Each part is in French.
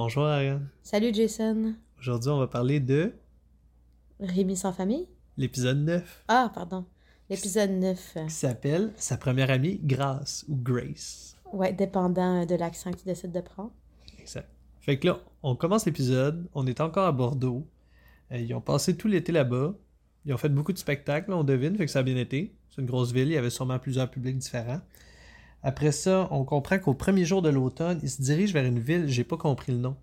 Bonjour Ariane. Salut Jason. Aujourd'hui, on va parler de Rémi sans famille? l'épisode 9 Ah, pardon. L'épisode 9. qui s'appelle Sa première amie, Grace ou Grace. Ouais, dépendant de l'accent que tu décides de prendre. Exact. Fait que là, on commence l'épisode, on est encore à Bordeaux. Euh, ils ont passé tout l'été là-bas. Ils ont fait beaucoup de spectacles, on devine, fait que ça a bien été. C'est une grosse ville, il y avait sûrement plusieurs publics différents. Après ça, on comprend qu'au premier jour de l'automne, ils se dirigent vers une ville, j'ai pas compris le nom.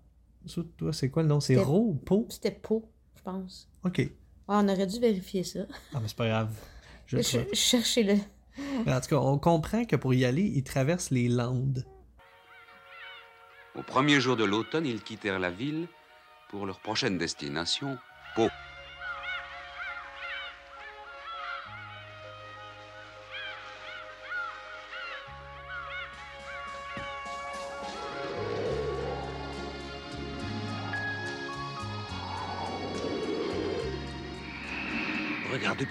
Toi, c'est quoi le nom? C'est ou Po? C'était Pau, je pense. Ok. Ouais, on aurait dû vérifier ça. Ah, mais c'est pas grave. Je, Je, Cherchez-le. Mais en tout cas, on comprend que pour y aller, ils traversent les Landes. Au premier jour de l'automne, ils quittèrent la ville pour leur prochaine destination, Pau.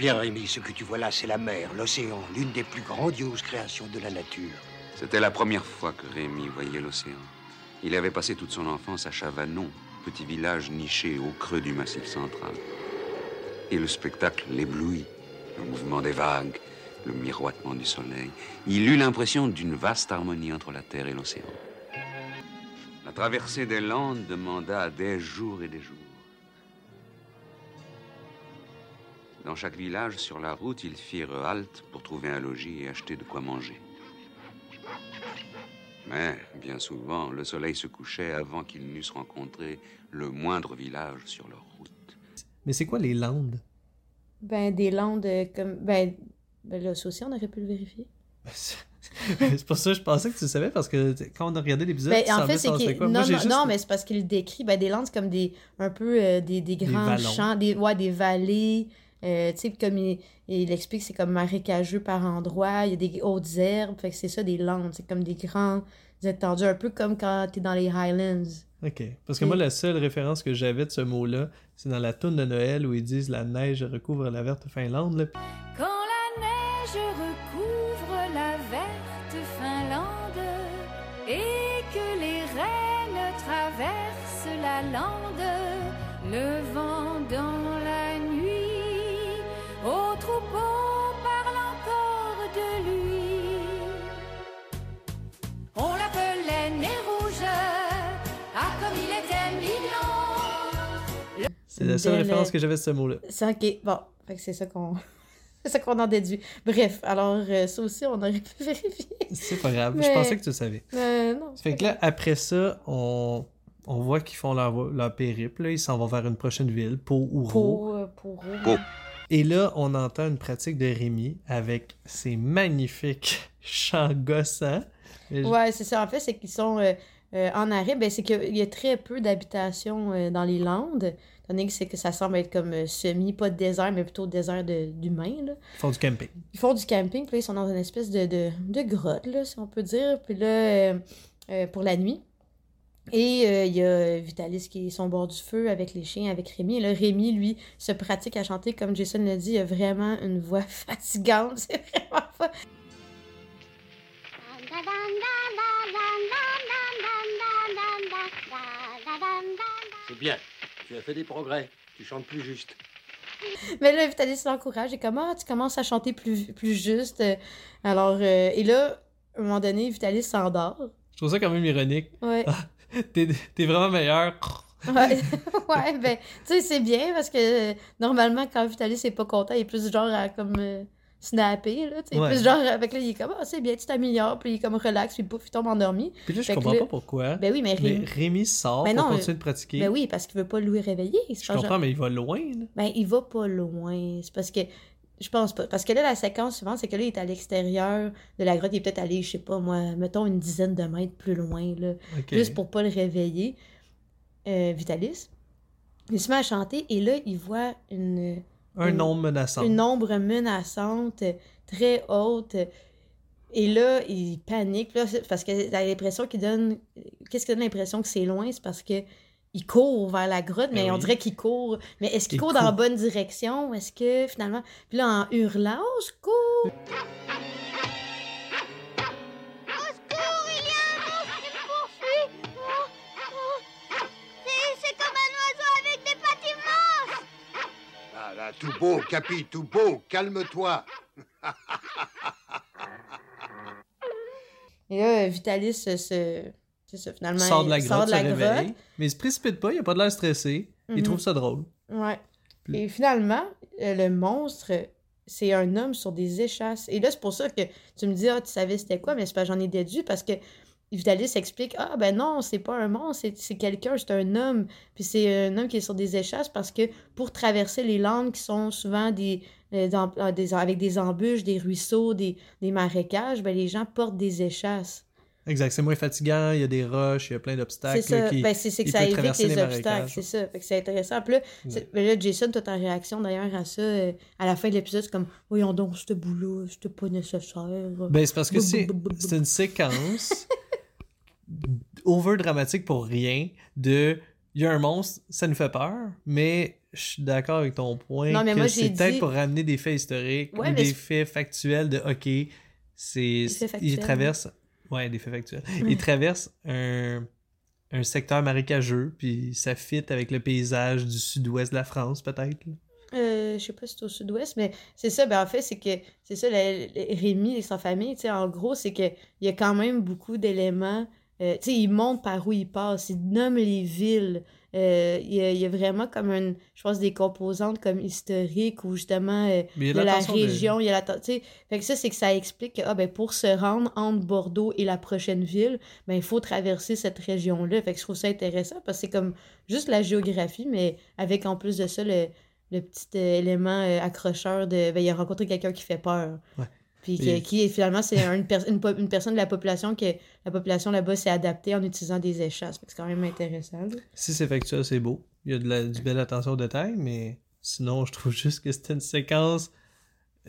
Regarde bien, Rémi, ce que tu vois là, c'est la mer, l'océan, l'une des plus grandioses créations de la nature. C'était la première fois que Rémi voyait l'océan. Il avait passé toute son enfance à Chavanon, petit village niché au creux du massif central. Et le spectacle l'éblouit. Le mouvement des vagues, le miroitement du soleil. Il eut l'impression d'une vaste harmonie entre la terre et l'océan. La traversée des Landes demanda des jours et des jours. Dans chaque village, sur la route, ils firent halte pour trouver un logis et acheter de quoi manger. Mais, bien souvent, le soleil se couchait avant qu'ils n'eussent rencontré le moindre village sur leur route. Mais c'est quoi les Landes? Ben, des landes euh, comme. Ben, ben là, ça aussi, on aurait pu le vérifier. c'est pour ça que je pensais que tu savais, parce que quand on a regardé l'épisode, Ben, en fait, c'est. Non, Moi, non, juste- non, mais c'est parce qu'il décrit. Ben, des landes, comme des. Un peu euh, des, des grands champs. Des, ouais, des vallées. Euh, tu sais, comme il, il explique, c'est comme marécageux par endroits. Il y a des hautes herbes. Fait que c'est ça, des landes. C'est comme des grands étendues. Un peu comme quand t'es dans les Highlands. Ok. Parce que moi, la seule référence que j'avais de ce mot-là, c'est dans la toune de Noël où ils disent la neige recouvre la verte Finlande. là. Quand la neige recouvre la verte Finlande et que les rennes traversent la lande, C'est la seule référence que j'avais de ce mot-là. C'est ok. Bon, fait que c'est ça qu'on. c'est ça qu'on en déduit. Bref, alors euh, ça aussi, on aurait pu vérifier. C'est pas grave. Je pensais que tu le savais. Euh, non. c'est Fait que là, après ça, on, on voit qu'ils font leur, leur périple. là. Ils s'en vont vers une prochaine ville, Pau ou. Pour, euh. Pour- Et là, on entend une pratique de Rémi avec ses magnifiques chants gossants. Ouais, c'est ça. En fait, c'est qu'ils sont euh, euh, en arrêt. Ben, c'est qu'il y a très peu d'habitations euh, dans les Landes. Tandis que c'est que ça semble être comme euh, semi, pas de désert, mais plutôt désert de- d'humains. là. Ils font du camping. Ils font du camping, puis là, ils sont dans une espèce de, de, de grotte, là, si on peut dire. Puis là, euh, euh, pour la nuit. Et euh, il y a Vitalis qui est son bord du feu avec les chiens, avec Rémi. Et là, Rémi, lui, se pratique à chanter, comme Jason l'a dit, il a vraiment une voix fatigante. C'est vraiment fa- C'est bien. Tu as fait des progrès. Tu chantes plus juste. Mais là, Vitalis l'encourage. Et comme, ah, tu commences à chanter plus, plus juste? Euh, Alors, euh, et là, à un moment donné, Vitalis s'endort. Je trouve ça quand même ironique. Ouais. T'es t'es vraiment meilleur. Ouais, ouais ben, tu sais, c'est bien parce que euh, normalement, quand Vitalis est pas content, il est plus genre à comme euh, snapper, là, tu sais. Ouais. Plus genre, avec là, il est comme, ah, c'est bien, tu t'améliores, puis il est comme relax, puis pouf, il tombe endormi. Puis là, je Fait comprends là- pas pourquoi. Ben oui, mais, Mais Rémi, Rémi sort Ben pour non, continuer de pratiquer. ben oui, parce qu'il veut pas le réveiller. Je genre- comprends, mais il va loin. là. Ben, il va pas loin. C'est parce que. Je pense pas. Parce que là, la séquence suivante, c'est que là, il est à l'extérieur de la grotte. Il est peut-être allé, je sais pas, moi, mettons une dizaine de mètres plus loin, là. Juste pour pas le réveiller. Euh, Vitalis. Il se met à chanter et là, il voit une, Un une- nombre menaçant. une ombre menaçante, très haute. Et là, il panique là, parce a l'impression qu'il donne. Qu'est-ce qui donne l'impression que c'est loin? C'est parce que il court vers la grotte, mais Ben on oui. dirait qu'il court. Mais est-ce qu'il Il court, dans la court. bonne direction? Est-ce que finalement. Puis là, en hurlant, au secours! Au Tout beau, Capi, tout beau, calme-toi. Et là, Vitalis se. se- C'est ça, finalement. Il sort de la il grotte, sort de se la réveille, mais il se précipite pas, il a pas de l'air stressé. Il Mhm. trouve ça drôle. Ouais. Puis- Et finalement, euh, le monstre, c'est un homme sur des échasses. Et là, c'est pour ça que tu me dis, ah, tu savais c'était quoi, mais c'est pas j'en ai déduit parce que Vitalis explique, ah, ben non, c'est pas un monstre, c'est- c'est quelqu'un, c'est un homme. Puis c'est un homme qui est sur des échasses parce que pour traverser les landes qui sont souvent des, euh, dans- euh, des- avec des embûches, des ruisseaux, des, des marécages, ben les gens portent des échasses. Exact, c'est moins fatigant, il y a des roches, il y a plein C'est d'obstacles. ça, là, qui- ben, c'est c'est que ça évite les les obstacles, c'est ça. Fait que c'est intéressant. Puis là, c'est- ben là, Jason, toi, ta réaction d'ailleurs à ça, euh, à la fin de l'épisode, c'est comme, voyons donc, ce bout-là, c'était pas nécessaire. Ben, c'est parce que c'est c'est une séquence over dramatique pour rien de il y a un monstre, ça nous fait peur, mais je suis d'accord avec ton point Non, mais que c'est peut-être dit- pour ramener des faits historiques Ouais, ou des faits factuels de OK, c'est il traverse ouais, des faits factuels. Ouais. Il traverse un un secteur marécageux puis ça fit avec le paysage du sud-ouest de la France peut-être. Euh, je sais pas si c'est au sud-ouest, mais c'est ça. Ben, en fait, c'est que c'est ça, le- le- Rémi et sa famille, tu sais, en gros, c'est qu'il y a quand même beaucoup d'éléments. Euh, tu sais, il montre par où il passe, il nomme les villes. euh, il, y a, il y a vraiment comme une, je pense, des composantes comme historiques ou justement euh, de la de- région, il y a la... fait que ça, c'est que ça explique que, ah, ben, pour se rendre entre Bordeaux et la prochaine ville, ben, il faut traverser cette région-là. Fait que je trouve ça intéressant parce que c'est comme juste la géographie, mais avec en plus de ça, le, le petit élément accrocheur de, ben, il a rencontré quelqu'un qui fait peur. Ouais. Puis Et- qui, finalement, c'est un- une, per- une, personne de la population que la population là-bas s'est adaptée en utilisant des échasses. Que c'est quand même intéressant. là. Si c'est factuel, c'est beau. Il y a de la, du belle attention aux détails, mais sinon, je trouve juste que c'était une séquence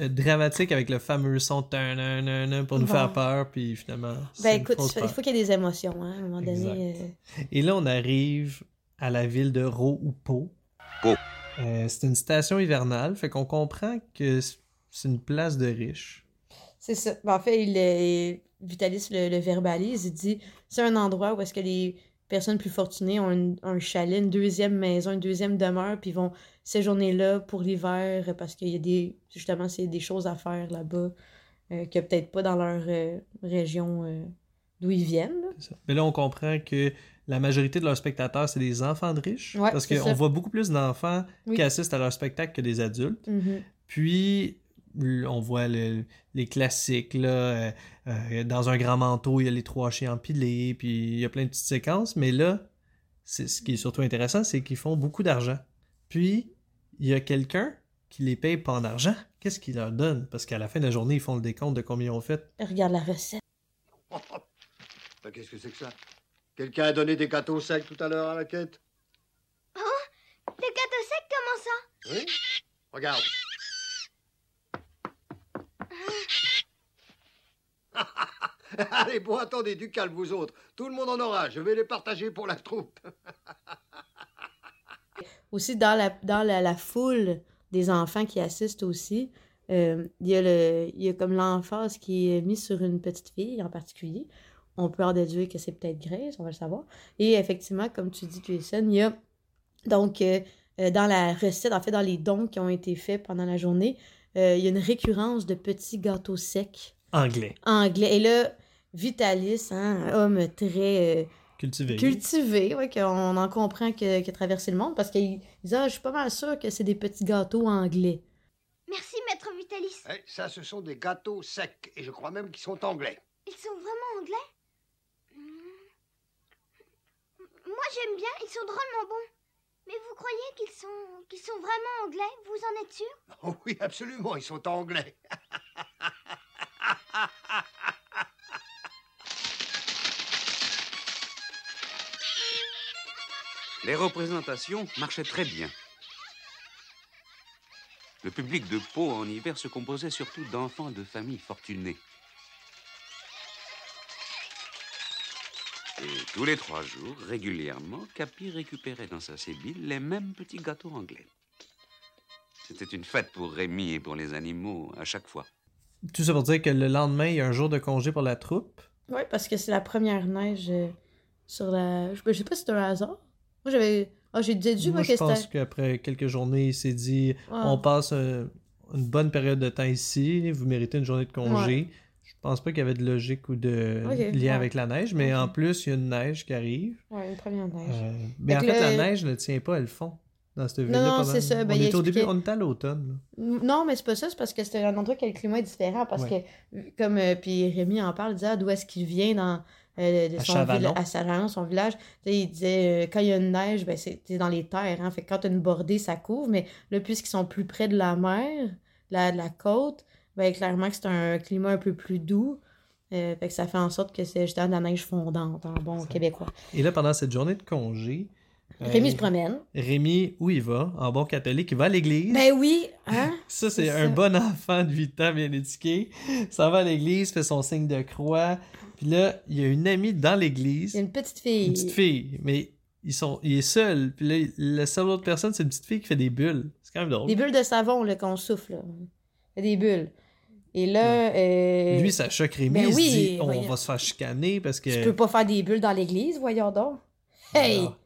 euh, dramatique avec le fameux son tan, nan, nan, nan, pour nous faire peur, puis finalement. c'est Ben écoute, il faut, peur. il faut qu'il y ait des émotions, hein, à un moment donné. euh. Et là, on arrive à la ville de Ro ou Po. Po. Euh, c'est une station hivernale, fait qu'on comprend que c'est une place de riches. C'est ça. Ben, en fait, il, Vitalis le, le verbalise. Il dit c'est un endroit où est-ce que les personnes plus fortunées ont une- un chalet, une deuxième maison, une deuxième demeure, puis ils vont séjourner là pour l'hiver parce qu'il y a des. Justement, c'est des choses à faire là-bas euh, a peut-être pas dans leur euh, région euh, d'où ils viennent. là. C'est ça. Mais là, on comprend que la majorité de leurs spectateurs, c'est des enfants de riches. Ouais, parce qu'on voit beaucoup plus d'enfants Oui. qui assistent à leur spectacle que des adultes. Mhm. Puis, on voit le- les classiques, là. euh, euh, dans un grand manteau, il y a les trois chiens empilés, puis il y a plein de petites séquences. Mais là, c'est, ce qui est surtout intéressant, c'est qu'ils font beaucoup d'argent. Puis, il y a quelqu'un qui les paye pas en argent. Qu'est-ce qu'il leur donne? Parce qu'à la fin de la journée, ils font le décompte de combien ils ont fait. Regarde la recette. Ben, Qu'est-ce que c'est que ça? Quelqu'un a donné des gâteaux secs tout à l'heure à la quête? Des gâteaux secs, comment ça? Oui? Regarde. Allez, bon, attendez, du calme, vous autres. Tout le monde en aura. Je vais les partager pour la troupe. aussi dans la, dans la, foule des enfants qui assistent aussi, euh, il y a y a comme l'emphase qui est mise sur une petite fille en particulier. On peut en déduire que c'est peut-être Grace, on va le savoir. Et effectivement, comme tu dis, Jason, il y a donc euh, euh, dans la recette, en fait, dans les dons qui ont été faits pendant la journée, il y a une récurrence de petits gâteaux secs Anglais. anglais. Et là, Vitalis, hein, homme très euh, Cultivé. cultivé, ouais, qu'on en comprend que, que traverser le monde, parce qu'il dit Ah, je suis pas mal sûr que c'est des petits gâteaux anglais. Merci, maître Vitalis. Eh, ça, ce sont des gâteaux secs. Et je crois même qu'ils sont anglais. Ils sont vraiment anglais? Hmm. Moi, j'aime bien, ils sont drôlement bons. Mais vous croyez qu'ils sont, qu'ils sont vraiment anglais? Vous en êtes sûr? Oh oui, absolument, ils sont anglais. Les représentations marchaient très bien. Le public de Pau en hiver se composait surtout d'enfants de familles fortunées. Tous les trois jours, régulièrement, Capi récupérait dans sa sébile les mêmes petits gâteaux anglais. C'était une fête pour Rémi et pour les animaux à chaque fois. Tout ça pour dire que le lendemain, il y a un jour de congé pour la troupe. Oui, parce que c'est la première neige euh, sur la. Je, sais pas si c'est un hasard. Moi, j'avais. Ah, j'ai déduit, moi, Moi, que je pense qu'après quelques journées, il s'est dit on passe un- une bonne période de temps ici, vous méritez une journée de congé. Je pense pas qu'il y avait de logique ou de lien ouais. avec la neige, mais en plus, il y a une neige qui arrive. Ouais, une première neige. Euh, mais en Fait la neige ne tient pas, elle fond dans cette ville-là. non, pas c'est ça, ben, on était au début, on était à l'automne. Non, mais c'est pas ça, c'est parce que c'était un endroit que le climat est différent. Parce Ouais. que, comme euh, puis Rémi en parle, il disait ah, d'où est-ce qu'il vient dans euh, de À son à son village. Il disait euh, quand il y a une neige, ben, c'est dans les terres. Hein, fait que quand tu as une bordée, ça couvre. Mais là, puisqu'ils sont plus près de la mer, la, de la côte, ben, clairement que c'est un climat un peu plus doux. Euh, fait que ça fait en sorte que c'est justement de la neige fondante en bon Ça. québécois. Et là, pendant cette journée de congé, euh, Rémi se promène. Rémi, où il va? En bon catholique, il va à l'église. Ben oui, hein? Ça, c'est un bon enfant de 8 ans bien éduqué. Ça va à l'église, fait son signe de croix. Puis là, il y a une amie dans l'église, Il y a une petite fille. une petite fille, mais ils sont, il est seul. Puis là, la seule autre personne, c'est une petite fille qui fait des bulles. C'est quand même drôle. Des bulles de savon là, qu'on souffle. là. Des bulles. Et là, euh, Lui, ça choque Rémi. Ben il oui, se dit, on voyons. va se faire chicaner parce que. tu peux pas faire des bulles dans l'église, voyons donc. Hey! Voilà.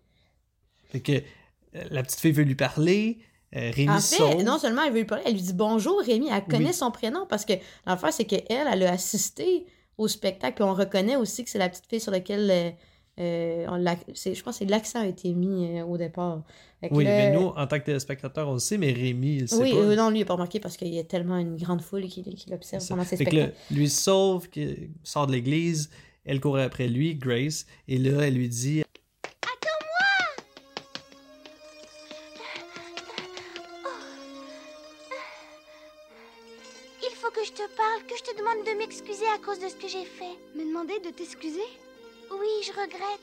Fait que euh, la petite fille veut lui parler. euh, Rémi En fait, sauve. non seulement elle veut lui parler, elle lui dit bonjour Rémi, elle connaît son prénom parce que l'affaire c'est qu'elle, elle a assisté au spectacle, puis on reconnaît aussi que c'est la petite fille sur laquelle euh, on je pense que l'accent a été mis euh, au départ. Que Oui, là- mais nous, en tant que téléspectateurs, on le sait, mais Rémi, il le sait oui, pas. euh, non, lui il a pas remarqué parce qu'il y a tellement une grande foule qui, qui l'observe pendant ses Fait que spectacles. là, lui sauve, qui sort de l'église, elle court après lui, Grace, et là, elle lui dit Il faut que je te parle, que je te demande de m'excuser à cause de ce que j'ai fait. Me demander de t'excuser? Oui, je regrette.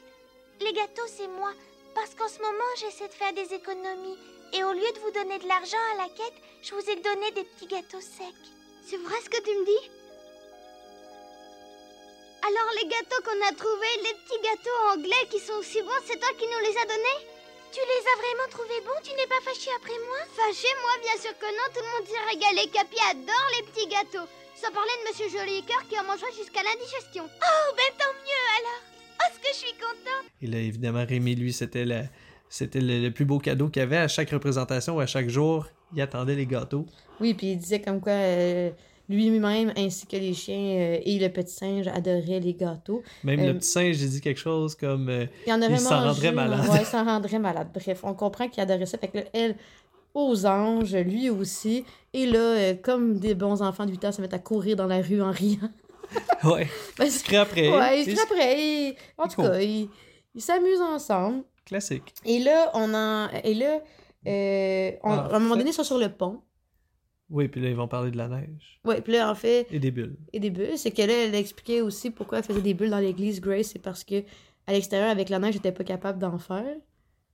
Les gâteaux, c'est moi. Parce qu'en ce moment, j'essaie de faire des économies. Et au lieu de vous donner de l'argent à la quête, je vous ai donné des petits gâteaux secs. C'est vrai ce que tu me dis? Alors les gâteaux qu'on a trouvés, les petits gâteaux anglais qui sont aussi bons, c'est toi qui nous les as donnés? Tu les as vraiment trouvés bons? Tu n'es pas fâché après moi? Fâché, moi bien sûr que non, tout le monde s'est régalé. Capi adore les petits gâteaux. Sans parler de Monsieur Jolicoeur qui en mangera jusqu'à l'indigestion. Oh, ben tant mieux alors Oh, ce que je suis contente Et là, évidemment, Rémi, lui, c'était la- c'était le, le plus beau cadeau qu'il avait à chaque représentation ou à chaque jour. Il attendait les gâteaux. Oui, puis il disait comme quoi euh, lui-même ainsi que les chiens euh, et le petit singe adoraient les gâteaux. Même Euh, le petit singe, j'ai dit quelque chose comme euh, Il en Il s'en rendrait malade. Ouais, il s'en rendrait malade. Bref, on comprend qu'il adorait ça. Fait que là, elle, aux anges, lui aussi. Et là, euh, comme des bons enfants de 8 ans se mettent à courir dans la rue en riant. Ouais, il se crie après. ouais, ils Et se crient après. En tout cas, ils s'amusent ensemble. Classique. Et là, on en... Et là, euh, on- Ah, à un moment fait- donné, ils sont sur le pont. Oui, puis là, ils vont parler de la neige Ouais, puis là, en fait, et des bulles. et des bulles. C'est que là, elle expliquait aussi pourquoi elle faisait des bulles dans l'église Grace. C'est parce que à l'extérieur, avec la neige, elle n'était pas capable d'en faire.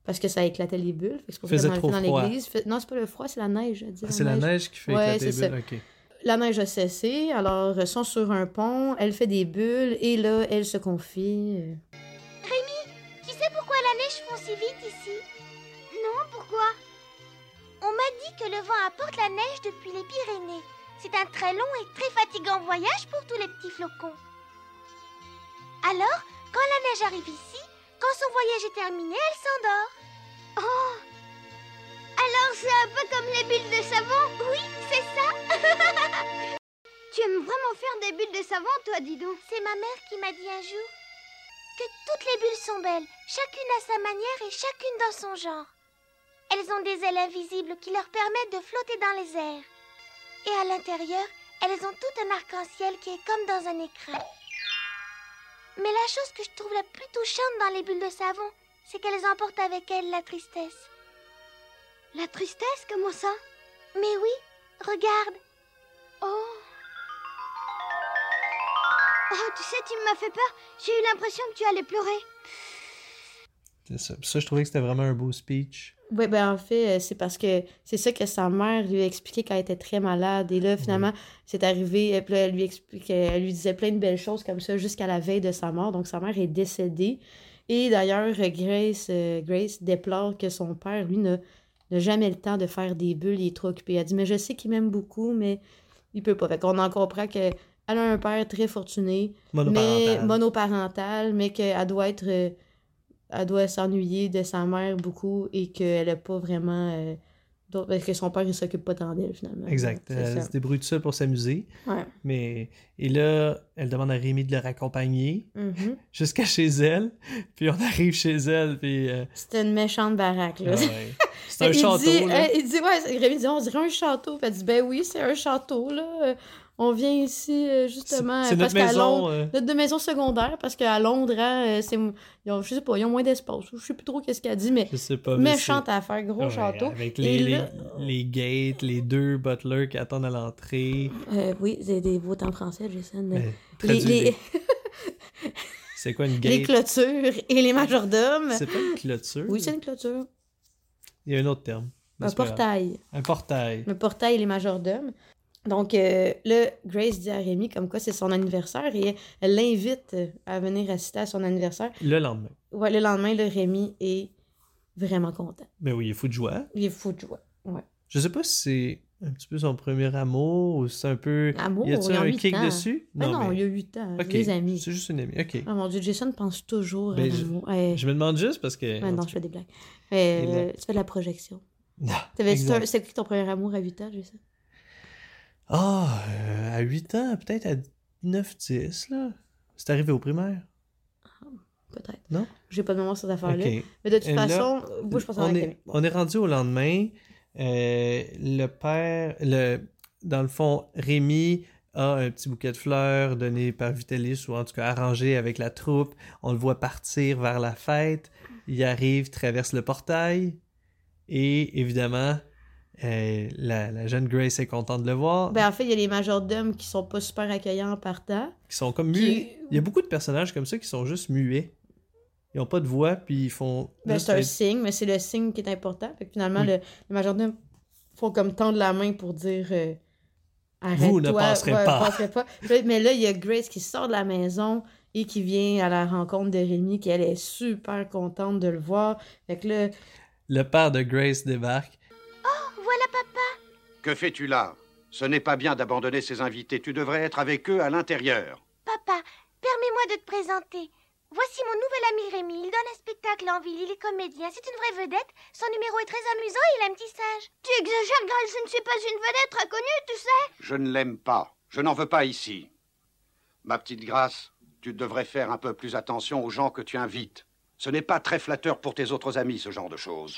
Parce que ça éclatait les bulles. Fait que c'est pour ça dans l'église. Fait- Non, c'est pas le froid, c'est la neige. Ah, c'est la neige qui fait Ouais, éclater les bulles? La neige a cessé, alors ils sont sur un pont, elle fait des bulles, et là, elle se confie. euh, Tu sais pourquoi la neige fond si vite ici? Non, pourquoi? On m'a dit que le vent apporte la neige depuis les Pyrénées. C'est un très long et très fatigant voyage pour tous les petits flocons. Alors, quand la neige arrive ici, quand son voyage est terminé, elle s'endort. Oh Alors c'est un peu comme les bulles de savon Oui, c'est ça. Tu aimes vraiment faire des bulles de savon, toi, dis donc C'est ma mère qui m'a dit un jour que toutes les bulles sont belles, chacune à sa manière et chacune dans son genre. Elles ont des ailes invisibles qui leur permettent de flotter dans les airs. Et à l'intérieur, elles ont tout un arc-en-ciel qui est comme dans un écrin. Mais la chose que je trouve la plus touchante dans les bulles de savon, c'est qu'elles emportent avec elles la tristesse. La tristesse, comment ça? Mais oui, regarde, Oh Oh, tu sais, tu m'as fait peur. J'ai eu l'impression que tu allais pleurer. C'est ça. Puis ça, je trouvais que c'était vraiment un beau speech. Ouais, ben en fait, euh, c'est parce que c'est ça que sa mère lui a expliqué quand elle était très malade. Et là, finalement, c'est arrivé, et puis là, elle lui expliquait, elle lui disait plein de belles choses comme ça jusqu'à la veille de sa mort. Donc, sa mère est décédée. Et d'ailleurs, Grace, euh, Grace déplore que son père, lui, n'a n'a jamais le temps de faire des bulles, il est trop occupé. Elle dit, mais je sais qu'il m'aime beaucoup, mais il peut pas. Fait qu'on en comprend qu'elle a un père très fortuné, mais Monoparental. monoparental, mais qu'elle doit être... euh, elle doit s'ennuyer de sa mère beaucoup et qu'elle a pas vraiment. euh, parce que son père, il s'occupe pas tant d'elle, finalement. Exact. Elle se débrouille seule pour s'amuser. Ouais. Mais... Et là, elle demande à Rémi de le raccompagner Mhm. jusqu'à chez elle. Puis on arrive chez elle, puis... euh, C'était une méchante baraque, là. ah ouais. C'est un il château, dit, là. euh, il dit, ouais, Rémi dit, on dirait un château. Puis elle dit, ben oui, c'est un château, là. On vient ici, euh, justement, C'est parce notre qu'à Londres, maison... euh, notre maison secondaire, parce qu'à Londres, hein, euh, c'est, ils ont, je sais pas, ils ont moins d'espace. Je sais plus trop qu'est-ce qu'elle dit, mais Je sais pas, mais méchante affaire, c'est- gros Ouais, château. Avec les, les, là- les gates, les deux butlers qui attendent à l'entrée. Euh, oui, c'est des beaux temps français, Jason. Mais les, les, les- C'est quoi une les gate? clôtures et les majordomes. C'est pas une clôture? Oui, c'est une clôture. Il y a un autre terme. Un portail. Un portail. Le portail et les majordomes. Donc euh, là, Grace dit à Rémi comme quoi c'est son anniversaire et elle l'invite à venir assister à son anniversaire. Le lendemain. Ouais, le lendemain, le Rémi est vraiment content. Mais oui, il est fou de joie. Il est fou de joie. Ouais. Je sais pas si c'est un petit peu son premier amour ou c'est un peu. Amour, y a-tu un kick ans. dessus? Ah non, mais- il y a 8 ans. Des amis. C'est juste une amie. Ok. Oh mon dieu, Jason pense toujours Ben, à je- l'amour. Ouais. Je me demande juste parce que. Ouais, non, je fais des blagues. Mais, là- euh, tu fais de la projection. Ah. C'était qui ton premier amour à 8 ans, Jason? Ah, euh, à 8 ans, peut-être à 9-10, là. C'est arrivé au primaire. Peut-être. Non? J'ai pas de mémoire sur cette affaire-là. Mais de toute Et là, façon, moi, je pense à on, la est, on est rendu au lendemain. Euh, le père, le, dans le fond, Rémi a un petit bouquet de fleurs donné par Vitalis ou en tout cas arrangé avec la troupe. On le voit partir vers la fête. Il arrive, traverse le portail et évidemment, euh, la, la jeune Grace est contente de le voir. Ben, en fait, il y a les majordomes qui sont pas super accueillants en partant. qui sont comme muets. Il y a beaucoup de personnages comme ça qui sont juste muets. Ils n'ont pas de voix, puis ils font. Ben, c'est un signe, mais c'est le signe qui est important. Fait que finalement, Oui. le, les majordomes font comme tendre la main pour dire euh, Vous ne passerez ouais, pas. passerez mais là, il y a Grace qui sort de la maison et qui vient à la rencontre de Rémi, qui elle est super contente de le voir. Fait que là, Le père de Grace débarque. Voilà papa. Que fais-tu là? Ce n'est pas bien d'abandonner ces invités. Tu devrais être avec eux à l'intérieur. Papa, permets-moi de te présenter. Voici mon nouvel ami Rémi. Il donne un spectacle en ville. Il est comédien. C'est une vraie vedette. Son numéro est très amusant et il a un petit sage. Tu exagères, Grace, je ne suis pas une vedette très connue, tu sais. Je ne l'aime pas. Je n'en veux pas ici. Ma petite Grâce, tu devrais faire un peu plus attention aux gens que tu invites. Ce n'est pas très flatteur pour tes autres amis, ce genre de choses.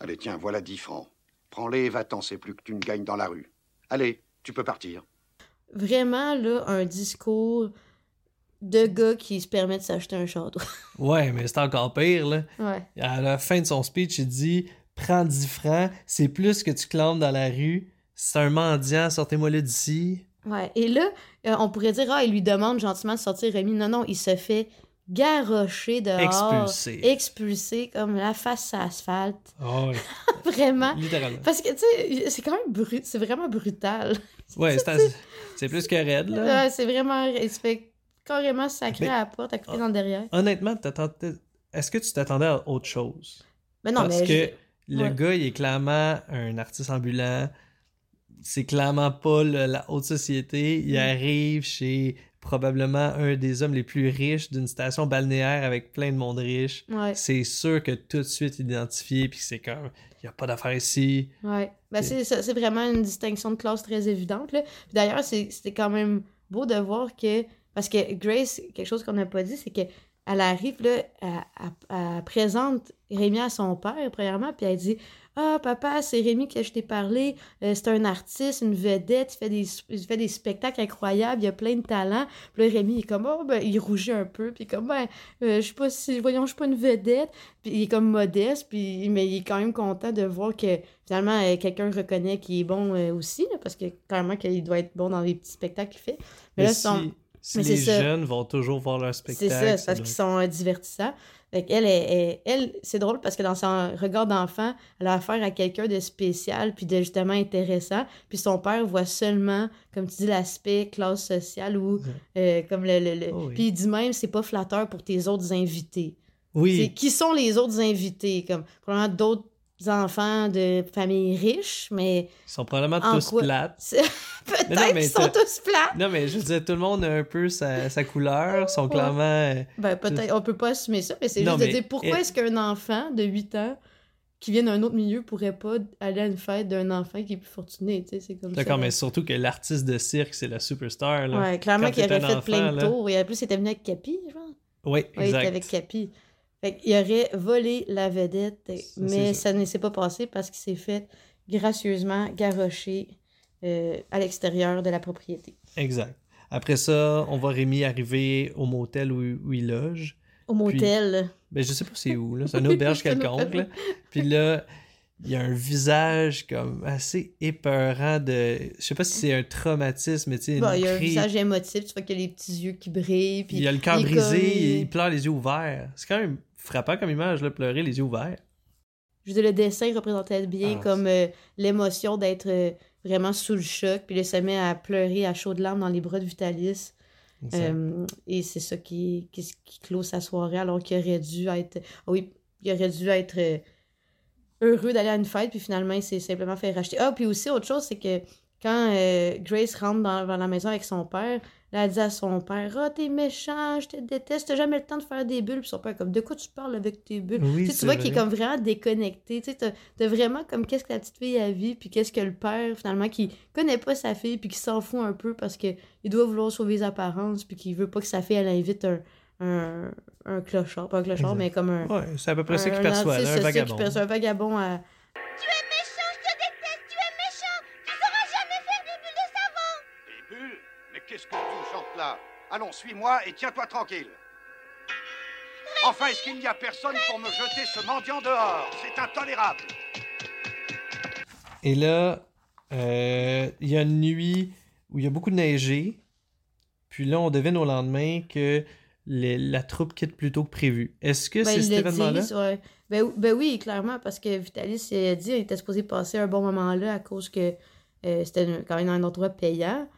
Allez, tiens, voilà dix francs. Prends-les et va-t'en, c'est plus que tu ne gagnes dans la rue. Allez, tu peux partir. vraiment, là, un discours de gars qui se permet de s'acheter un château. Ouais, mais c'est encore pire, là. ouais. À la fin de son speech, il dit Prends 10 francs, c'est plus que tu clames dans la rue. C'est un mendiant, sortez-moi-le d'ici. Ouais. Et là, euh, on pourrait dire, ah, il lui demande gentiment de sortir Rémi. Non, non, il se fait garrocher dehors. Expulsé. Expulsé comme la face à asphalte. Ah ouais, Vraiment. littéralement. Parce que, tu sais, c'est quand même brut, c'est vraiment brutal. Ouais, c'est plus que raide, là. Ouais, c'est vraiment. Il se fait carrément sacré Mais- à la porte, à couper dans le derrière. Honnêtement, t'attendais- est-ce que tu t'attendais à autre chose? Mais non, Parce mais. que le ouais. gars, il est clairement un artiste ambulant. C'est clairement pas le- la haute société. Il Mm. arrive chez probablement un des hommes les plus riches d'une station balnéaire avec plein de monde riche. Ouais, C'est sûr que tout de suite identifié, puis c'est comme, il n'y a pas d'affaire ici. ouais. Ben, C'est- vraiment une distinction de classe très évidente. D'ailleurs, c'était quand même beau de voir que. Parce que Grace, quelque chose qu'on n'a pas dit, c'est que elle arrive, là, elle, elle- elle présente Rémi à son père, premièrement, puis elle dit Ah, papa, c'est Rémi que je t'ai parlé, euh, c'est un artiste, une vedette, il fait, des, il fait des spectacles incroyables, il a plein de talents. Puis là, Rémi, il est comme Oh, ben, il rougit un peu, puis comme Ben, euh, je sais pas si, voyons, je suis pas une vedette, puis il est comme modeste, puis, mais il est quand même content de voir que finalement, euh, quelqu'un reconnaît qu'il est bon aussi, là, parce que clairement qu'il doit être bon dans les petits spectacles qu'il fait. Mais, Mais, là, si, son- si les c'est ça. jeunes vont toujours voir leur spectacle, c'est ça, c'est parce qu'ils sont euh, divertissants. Fait elle, elle, elle, c'est drôle parce que dans son regard d'enfant, elle a affaire à quelqu'un de spécial puis de justement intéressant. Puis son père voit seulement, comme tu dis, l'aspect classe sociale ou euh, comme le. le, le- Oh oui. Puis il dit même, c'est pas flatteur pour tes autres invités. Oui, qui sont les autres invités? Comme, probablement d'autres enfants de familles riches, mais Ils sont probablement En tous quoi? plates. peut-être qu'ils sont tous plats. Non, mais je veux dire, tout le monde a un peu sa, sa couleur, sont clairement... euh, Ben, peut-être, on peut pas assumer ça, mais c'est juste de dire pourquoi et- est-ce qu'un enfant de 8 ans qui vient d'un autre milieu pourrait pas aller à une fête d'un enfant qui est plus fortuné, tu sais, c'est comme ça. D'accord, mais surtout que l'artiste de cirque, c'est la superstar, là. Ouais, clairement qu'il un fait plein de tours. Et en plus, il était venu avec Capi, je pense. Oui, Ouais, il était exact. avec Capi. Fait qu'il aurait volé la vedette, mais ça. ça ne s'est pas passé parce qu'il s'est fait gracieusement garrocher euh, à l'extérieur de la propriété. Exact. Après ça, on voit Rémi arriver au motel où, où il loge. Au motel. Ben, je sais pas c'est où, là. C'est une auberge quelconque, là. Puis là, il y a un visage comme assez épeurant de... Je sais pas si c'est un traumatisme, mais tu sais, Bon, une il y a un visage émotif, tu vois qu'il y a les petits yeux qui brillent. Puis Il y a le est brisé, comme- il... pleure les yeux ouverts. C'est quand même frappant comme image, là, pleurer les yeux ouverts. Je veux dire, le dessin représentait bien Ah, comme euh, l'émotion d'être euh, vraiment sous le choc, puis là, il se met à pleurer à chaudes larmes dans les bras de Vitalis. Euh, et c'est ça qui, qui, qui clôt sa soirée, alors qu'il aurait dû être. ah oui, il aurait dû être heureux d'aller à une fête, puis finalement, il s'est simplement fait racheter. Ah, puis aussi, autre chose, c'est que quand euh, Grace rentre dans, dans la maison avec son père, là, elle dit à son père Ah, t'es méchant, je te déteste, t'as jamais le temps de faire des bulles. Puis son père, comme, de quoi tu parles avec tes bulles? Oui, tu sais, tu vois qu'il est comme vraiment déconnecté. Tu sais, t'as, t'as vraiment comme qu'est-ce que la petite fille a vu, puis qu'est-ce que le père, finalement, qui connaît pas sa fille, puis qui s'en fout un peu parce que il doit vouloir sauver les apparences, puis qu'il veut pas que sa fille, elle invite un, un, un clochard. Pas un clochard, Exact. mais comme un. Ouais, c'est à peu près ça un- qu'il perçoit, un ça vagabond. perçoit, un vagabond à. Tu es méchant, je te déteste, tu es méchant. Tu sauras jamais faire des bulles de savon. Des bulles Mais qu'est-ce que tu chantes là? Allons, suis-moi et tiens-toi tranquille. Enfin, est-ce qu'il n'y a personne pour me jeter ce mendiant dehors? C'est intolérable. Et là, euh, il y a une nuit où il y a beaucoup de neigé. Puis là, on devine au lendemain que les- la troupe quitte plus tôt que prévu. Est-ce que Ben, c'est cet événement-là? ouais. Ben, ben oui, clairement, parce que Vitalis il a dit qu'il était supposé passer un bon moment là à cause que euh, c'était quand même un endroit payant,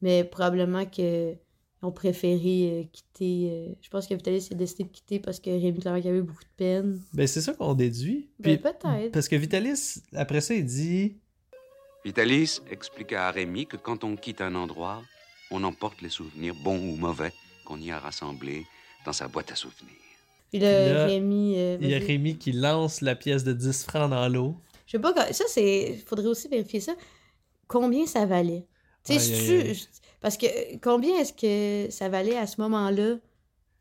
mais probablement que ils ont préféré euh, quitter. euh, je pense que Vitalis a décidé de quitter parce que Rémi clairement qu'il avait beaucoup de peine. Ben, c'est ça qu'on déduit. Ben, peut-être. Parce que Vitalis, après ça, il dit Vitalis expliqua à Rémi que quand on quitte un endroit, on emporte les souvenirs, bons ou mauvais, qu'on y a rassemblés dans sa boîte à souvenirs. Puis là, Rémi. euh, il y a vas-y. Rémi qui lance la pièce de 10 francs dans l'eau. Je sais pas, ça, c'est. Faudrait aussi vérifier ça. Combien ça valait? Tu sais, Aïe, aïe, aïe. Parce que euh, combien est-ce que ça valait à ce moment-là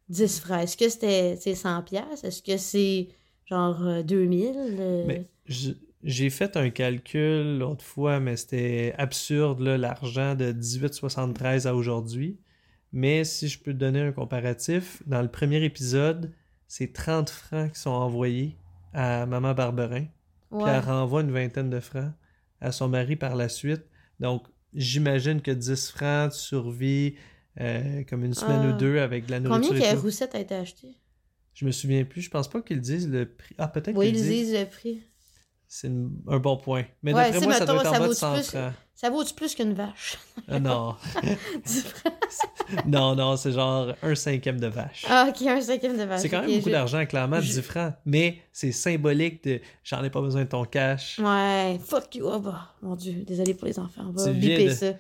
10 francs? Est-ce que c'était c'est 100 pièces Est-ce que c'est genre euh, 2000? euh? Mais je- j'ai fait un calcul l'autre fois, mais c'était absurde, là, l'argent de 1873 à aujourd'hui. Mais si je peux te donner un comparatif, dans le premier épisode, c'est 30 francs qui sont envoyés à Maman Barberin. Puis Ouais. elle renvoie une vingtaine de francs à son mari par la suite. Donc, j'imagine que 10 francs, tu survis euh, comme une semaine Ah. ou deux avec de la nourriture. Combien que. Roussette a été achetée? Je me souviens plus. Je pense pas qu'ils disent le prix. Ah, peut-être Oui, qu'ils ils disent. disent le prix. C'est un bon point. Mais Ouais, d'après moi, ça mettons, doit être en ça bas de vaut-tu 100 plus- francs. Ça vaut-tu plus qu'une vache? Ah, non. 10 francs. non, non, c'est genre un cinquième de vache. Ah, ok, un cinquième de vache. c'est quand même beaucoup je- d'argent, clairement, je- 10 francs. Mais c'est symbolique de j'en ai pas besoin de ton cash. Ouais, fuck you. Oh, bah, mon Dieu, désolé pour les enfants. On va biper de- ça.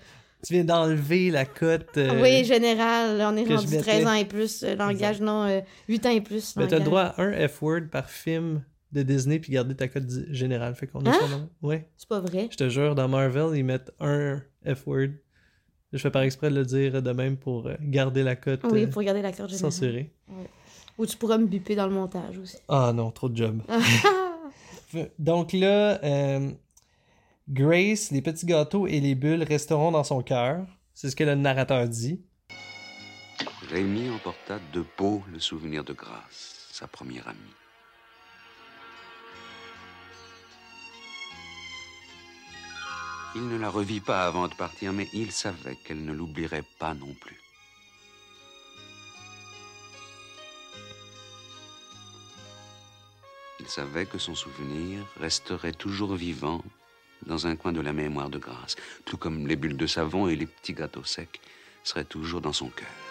Tu viens d'enlever la cote. euh, Oui, général, on est rendu mettais. 13 ans et plus. euh, Langage, non, euh, 8 ans et plus. Mais t'as le droit à un F-word par film de Disney puis garder ta cote générale. Fait qu'on est Hein? sur le- Ouais. C'est pas vrai. Je te jure, dans Marvel, ils mettent un F-word. Je fais par exprès de le dire de même pour euh, garder la cote Oui, euh, pour regarder la carte générale. censurée. Ou tu pourras me biper dans le montage aussi. Ah non, trop de job. Donc là, euh, Grace, les petits gâteaux et les bulles resteront dans son cœur. C'est ce que le narrateur dit. Rémi emporta de beau le souvenir de Grâce, sa première amie. Il ne la revit pas avant de partir, mais il savait qu'elle ne l'oublierait pas non plus. Il savait que son souvenir resterait toujours vivant dans un coin de la mémoire de Grâce, tout comme les bulles de savon et les petits gâteaux secs seraient toujours dans son cœur.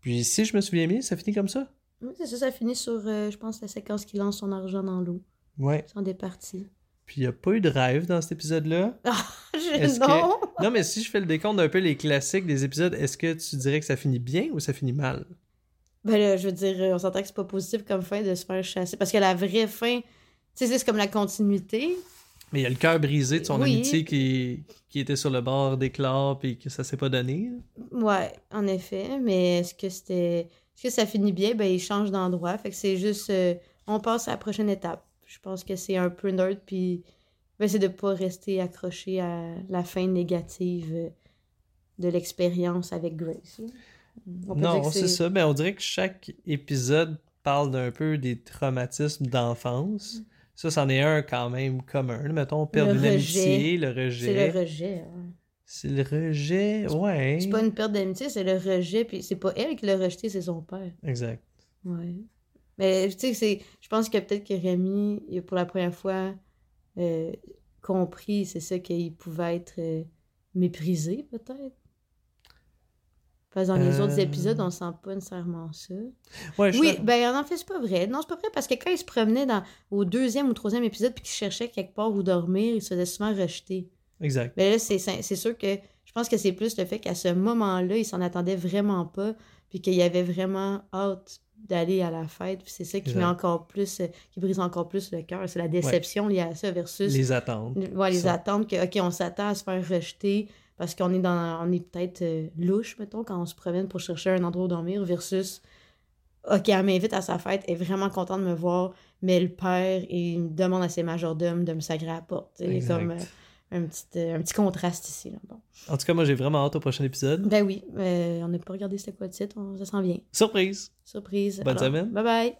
Puis si je me souviens bien, ça finit comme ça? Oui, c'est ça, ça finit sur, euh, je pense, la séquence qui lance son argent dans l'eau. Ouais. C'en est parti. Puis il n'y a pas eu de rêve dans cet épisode-là? Je- Est-ce non! que- Non, mais si je fais le décompte d'un peu les classiques des épisodes, est-ce que tu dirais que ça finit bien ou ça finit mal? Ben là, je veux dire, euh, on s'entend que c'est pas positif comme fin de se faire chasser. Parce que la vraie fin, tu sais, c'est comme la continuité. Mais il y a le cœur brisé de son Oui. amitié qui, qui était sur le bord d'éclat puis que ça s'est pas donné. Ouais, en effet. Mais est-ce que c'était. Est-ce que ça finit bien? Ben, il change d'endroit. Fait que c'est juste. euh, on passe à la prochaine étape. Je pense que c'est un peu nerd, puis. Ben, c'est de pas rester accroché à la fin négative euh, de l'expérience avec Grace. On peut dire Non, c'est ça. Ben, on dirait que chaque épisode parle d'un peu des traumatismes d'enfance. Ça, c'en est un quand même commun. Mettons, perdre Le une rejet. amitié, le C'est rejet. le rejet. C'est le rejet, ouais. C'est pas une perte d'amitié, c'est le rejet. Puis c'est pas elle qui l'a rejeté, c'est son père. Exact. Ouais. Mais tu sais, c'est. Je pense que peut-être que Rémi, il a pour la première fois euh, compris, c'est ça, qu'il pouvait être euh, méprisé, peut-être. Parce que dans les Euh. autres épisodes, on sent pas nécessairement ça. Ouais, je Oui, suis- ben en fait, c'est pas vrai. Non, c'est pas vrai parce que quand il se promenait dans, au deuxième ou troisième épisode puis qu'il cherchait quelque part où dormir, il se faisait souvent rejeter. Exact. Mais là, c'est c'est sûr que je pense que c'est plus le fait qu'à ce moment-là, il s'en attendait vraiment pas, puis qu'il avait vraiment hâte d'aller à la fête. Puis c'est ça qui Exact. met encore plus, euh, qui brise encore plus le cœur. C'est la déception liée à ça versus Les attentes. ouais, les ça. attentes que, OK, on s'attend à se faire rejeter parce qu'on est dans on est peut-être euh, louche, mettons, quand on se promène pour chercher un endroit où dormir versus OK, elle m'invite à sa fête, elle est vraiment contente de me voir, mais le père, il demande à ses majordomes de me sagrer à la porte. C'est comme euh, un, petit, euh, un petit contraste ici. Là. Bon. En tout cas, moi, j'ai vraiment hâte au prochain épisode. Ben oui, on n'a pas regardé c'était quoi le titre, on- ça s'en vient. Surprise! Surprise. Bonne Alors, semaine. Bye bye.